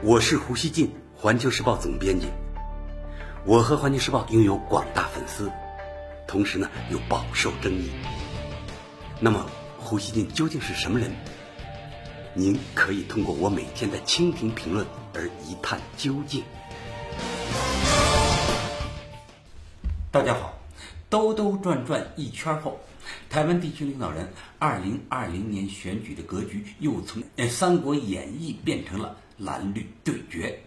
我是胡锡进，环球时报总编辑。我和环球时报拥有广大粉丝，同时呢又饱受争议。那么，胡锡进究竟是什么人？您可以通过我每天的蜻蜓评论而一探究竟。大家好，兜兜转转一圈后，台湾地区领导人二零二零年选举的格局又从《三国演义》变成了蓝绿对决。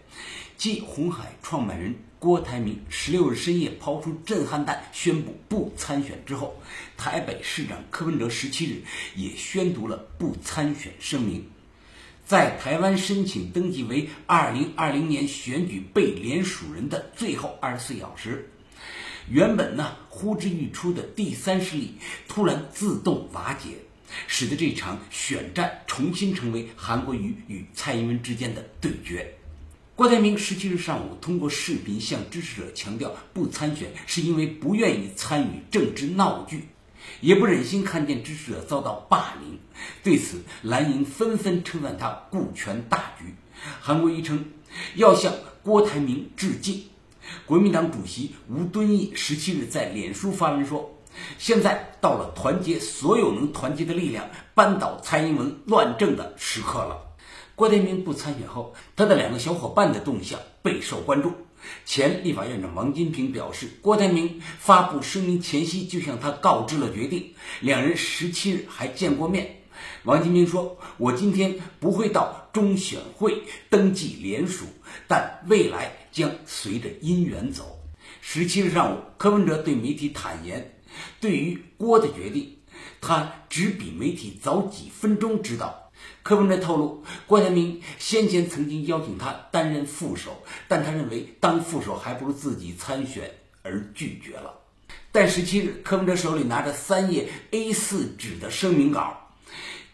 继红海创办人郭台铭十六日深夜抛出震撼弹，宣布不参选之后，台北市长柯文哲十七日也宣读了不参选声明。在台湾申请登记为二零二零年选举被联署人的最后二十四小时，原本呢呼之欲出的第三势力突然自动瓦解，使得这场选战重新成为韩国瑜与蔡英文之间的对决。郭台铭十七日上午通过视频向支持者强调，不参选是因为不愿意参与政治闹剧，也不忍心看见支持者遭到霸凌。对此，蓝营纷纷称赞他顾全大局。韩国瑜称要向郭台铭致敬。国民党主席吴敦义十七日在脸书发文说：“现在到了团结所有能团结的力量，扳倒蔡英文乱政的时刻了。”郭台铭不参选后，他的两个小伙伴的动向备受关注。前立法院长王金平表示，郭台铭发布声明前夕就向他告知了决定，两人十七日还见过面。王金平说：“我今天不会到中选会登记联署，但未来将随着姻缘走。”十七日上午，柯文哲对媒体坦言，对于郭的决定，他只比媒体早几分钟知道。柯文哲透露，郭台铭先前曾经邀请他担任副手，但他认为当副手还不如自己参选，而拒绝了。但十七日，柯文哲手里拿着三页 A4 纸的声明稿，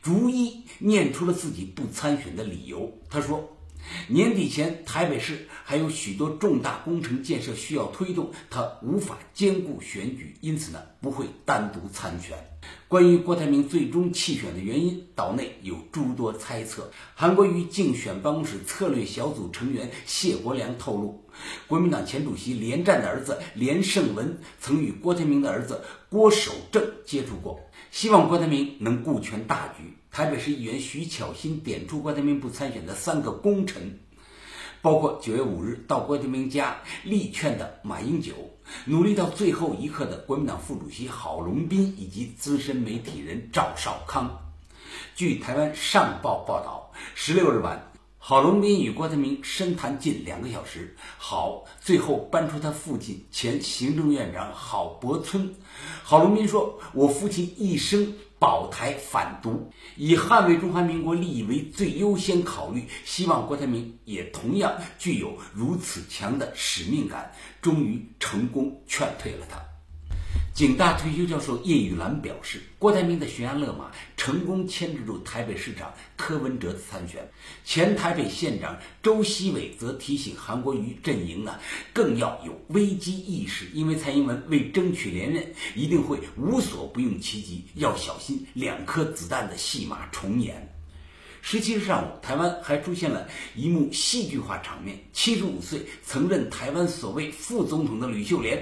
逐一念出了自己不参选的理由。他说。年底前，台北市还有许多重大工程建设需要推动，他无法兼顾选举，因此呢不会单独参选。关于郭台铭最终弃选的原因，岛内有诸多猜测。韩国瑜竞选办公室策略小组成员谢国良透露，国民党前主席连战的儿子连胜文曾与郭台铭的儿子郭守正接触过，希望郭台铭能顾全大局。台北市议员徐巧芯点出郭台铭不参选的三个功臣，包括九月五日到郭台铭家力劝的马英九，努力到最后一刻的国民党副主席郝龙斌以及资深媒体人赵少康。据台湾上报报道，十六日晚，郝龙斌与郭台铭深谈近两个小时，郝最后搬出他父亲前行政院长郝柏村。郝龙斌说：“我父亲一生。”保台反独，以捍卫中华民国利益为最优先考虑。希望郭台铭也同样具有如此强的使命感，终于成功劝退了他。警大退休教授叶玉兰表示，郭台铭的悬崖勒马成功牵制住台北市长柯文哲的参选。前台北县长周锡伟则提醒韩国瑜阵营呢，更要有危机意识，因为蔡英文为争取连任，一定会无所不用其极，要小心两颗子弹的戏码重演。十七日上午，台湾还出现了一幕戏剧化场面：七十五岁曾任台湾所谓副总统的吕秀莲，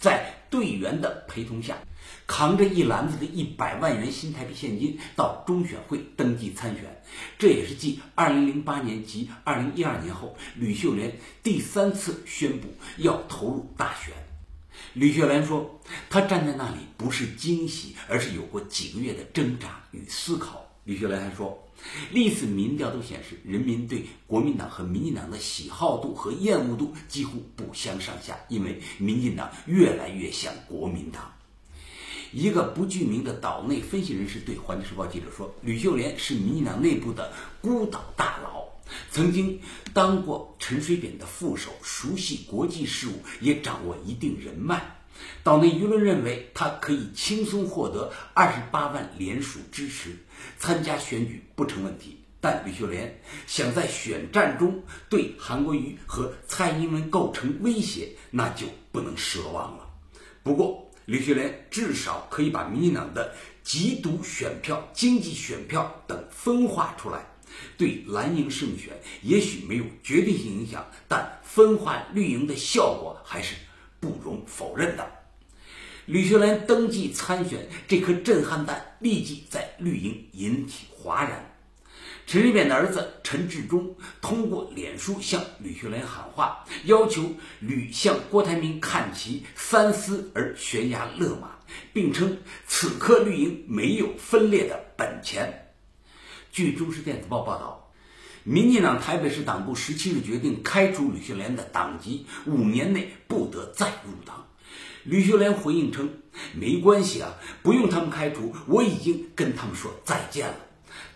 在队员的陪同下，扛着一篮子的一百万元新台币现金到中选会登记参选。这也是继二零零八年及二零一二年后，吕秀莲第三次宣布要投入大选。吕秀莲说：“她站在那里不是惊喜，而是有过几个月的挣扎与思考。”吕秀莲还说。历次民调都显示，人民对国民党和民进党的喜好度和厌恶度几乎不相上下，因为民进党越来越像国民党。一个不具名的岛内分析人士对《环球时报》记者说：“吕秀莲是民进党内部的孤岛大佬，曾经当过陈水扁的副手，熟悉国际事务，也掌握一定人脉。”岛内舆论认为，他可以轻松获得二十八万联署支持，参加选举不成问题。但吕秀莲想在选战中对韩国瑜和蔡英文构成威胁，那就不能奢望了。不过，吕秀莲至少可以把民进党的极独选票、经济选票等分化出来。对蓝营胜选也许没有决定性影响，但分化绿营的效果还是不容否认的。吕秀莲登记参选这颗震撼弹立即在绿营引起哗然。陈水扁的儿子陈志忠通过脸书向吕秀莲喊话，要求吕向郭台铭看齐，三思而悬崖勒马，并称此刻绿营没有分裂的本钱。据中时电子报报道，民进党台北市党部十七日决定开除吕秀莲的党籍，五年内不得再入党。吕秀莲回应称：“没关系啊，不用他们开除，我已经跟他们说再见了。”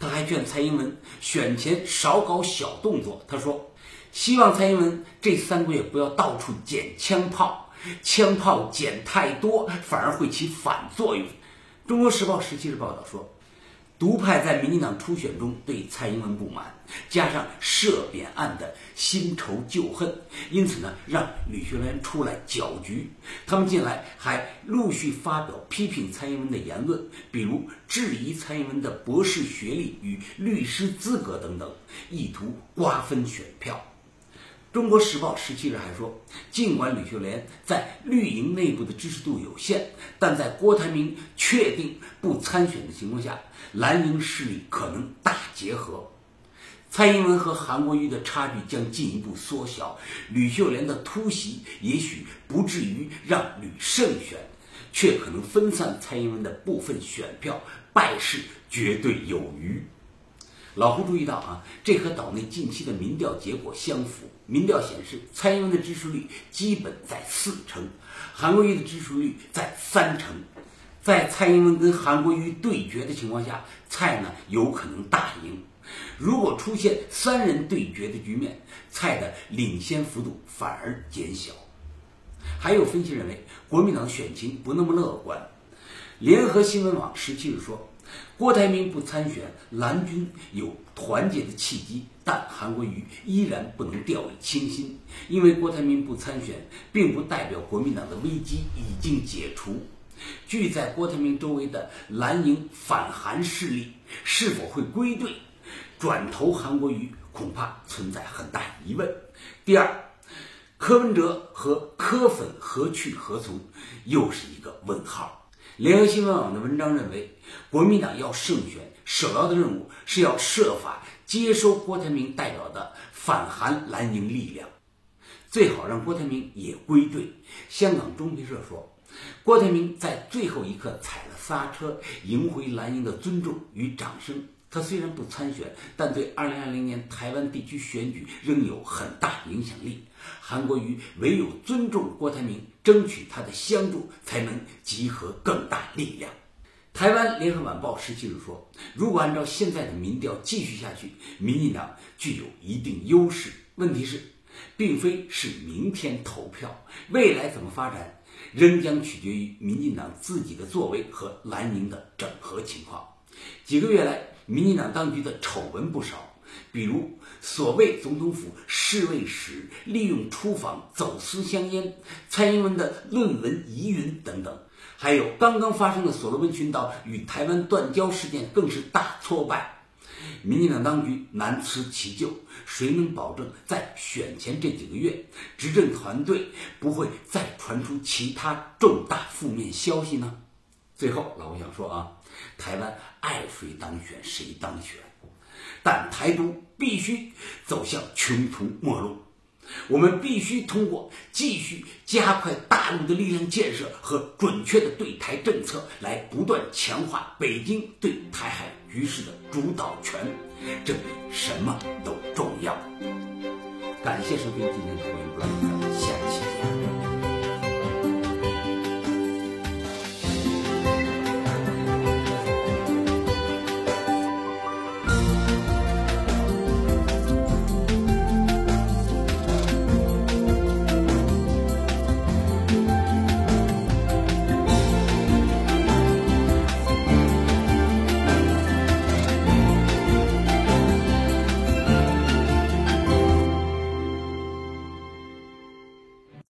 他还劝蔡英文选前少搞小动作。他说：“希望蔡英文这三个月不要到处捡枪炮，枪炮捡太多反而会起反作用。”中国时报十七日报道说。独派在民进党初选中对蔡英文不满，加上涉扁案的新仇旧恨，因此呢，让吕秀莲出来搅局。他们近来还陆续发表批评蔡英文的言论，比如质疑蔡英文的博士学历与律师资格等等，意图瓜分选票。中国时报十七日还说，尽管吕秀莲在绿营内部的支持度有限，但在郭台铭确定不参选的情况下，蓝营势力可能大结合，蔡英文和韩国瑜的差距将进一步缩小，吕秀莲的突袭也许不至于让吕胜选，却可能分散蔡英文的部分选票，败势绝对有余。老胡注意到啊，这和岛内近期的民调结果相符。民调显示，蔡英文的支持率基本在四成，韩国瑜的支持率在三成。在蔡英文跟韩国瑜对决的情况下，蔡呢有可能大赢。如果出现三人对决的局面，蔡的领先幅度反而减小。还有分析认为，国民党选情不那么乐观。联合新闻网十七日说。郭台铭不参选，蓝军有团结的契机，但韩国瑜依然不能掉以轻心，因为郭台铭不参选，并不代表国民党的危机已经解除。聚在郭台铭周围的蓝营反韩势力是否会归队，转投韩国瑜，恐怕存在很大疑问。第二，柯文哲和柯粉何去何从，又是一个问号。联合新闻网的文章认为，国民党要胜选，首要的任务是要设法接收郭台铭代表的反韩蓝营力量，最好让郭台铭也归队。香港中评社说，郭台铭在最后一刻踩了刹车，赢回蓝营的尊重与掌声。他虽然不参选，但对2020年台湾地区选举仍有很大影响力。韩国瑜唯有尊重郭台铭，争取他的相助，才能集合更大力量。台湾联合晚报十七日说，如果按照现在的民调继续下去，民进党具有一定优势。问题是，并非是明天投票，未来怎么发展，仍将取决于民进党自己的作为和蓝营的整合情况。几个月来，民进党当局的丑闻不少，比如所谓总统府侍卫室利用出访走私香烟、蔡英文的论文疑云等等，还有刚刚发生的所罗门群岛与台湾断交事件，更是大挫败。民进党当局难辞其咎，谁能保证在选前这几个月，执政团队不会再传出其他重大负面消息呢？最后，老吴想说啊，台湾爱谁当选谁当选，但台独必须走向穷途末路。我们必须通过继续加快大陆的力量建设和准确的对台政策，来不断强化北京对台海局势的主导权，这比什么都重要。感谢收听今天的《回应不乱》。